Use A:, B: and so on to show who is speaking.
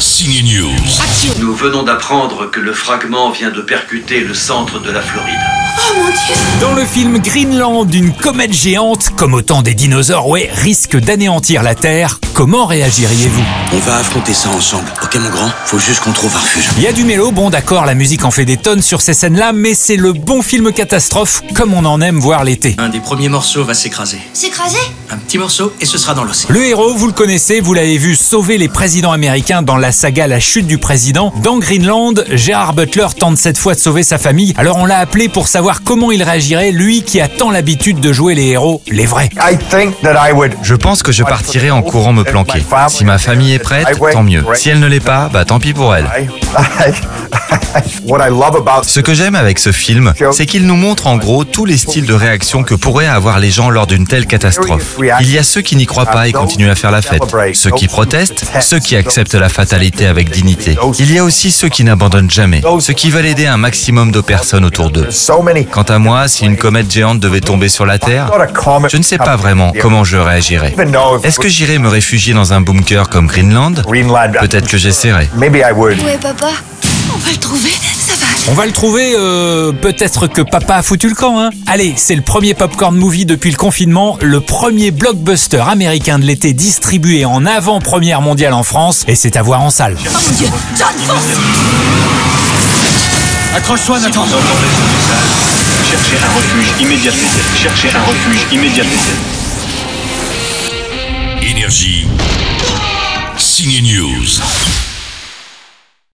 A: Signe News.
B: Nous venons d'apprendre que le fragment vient de percuter le centre de la Floride.
C: Dans le film Greenland, une comète géante, comme autant des dinosaures, ouais, risque d'anéantir la Terre. Comment réagiriez-vous?
D: On va affronter ça ensemble. Ok mon grand? Faut juste qu'on trouve un refuge.
C: Il y a du mélo, bon d'accord, la musique en fait des tonnes sur ces scènes-là, mais c'est le bon film catastrophe, comme on en aime voir l'été.
E: Un des premiers morceaux va s'écraser.
F: S'écraser?
E: Un petit morceau et ce sera dans l'océan.
C: Le héros, vous le connaissez, vous l'avez vu sauver les présidents américains dans la saga La chute du président. Dans Greenland, Gerard Butler tente cette fois de sauver sa famille, alors on l'a appelé pour savoir comment il réagirait, lui qui a tant l'habitude de jouer les héros, les vrais.
G: Je pense que je partirai en courant me planquer. Si ma famille est prête, tant mieux. Si elle ne l'est pas, bah tant pis pour elle. Ce que j'aime avec ce film, c'est qu'il nous montre en gros tous les styles de réaction que pourraient avoir les gens lors d'une telle catastrophe. Il y a ceux qui n'y croient pas et continuent à faire la fête, ceux qui protestent, ceux qui acceptent la fatalité avec dignité. Il y a aussi ceux qui n'abandonnent jamais, ceux qui veulent aider un maximum de personnes autour d'eux. Quant à moi, si une comète géante devait tomber sur la Terre, je ne sais pas vraiment comment je réagirais. Est-ce que j'irais me réfugier dans un bunker comme Greenland? Peut-être que j'essaierai.
F: Où est papa On va le trouver, ça va.
C: On va le trouver, euh, peut-être que papa a foutu le camp, hein. Allez, c'est le premier popcorn movie depuis le confinement, le premier blockbuster américain de l'été distribué en avant-première mondiale en France, et c'est à voir en salle.
F: Oh mon dieu John, fonce
E: Accroche-toi Nathan
H: Cherchez un refuge immédiatement. Cherchez un refuge immédiatement.
A: Énergie. Signe News.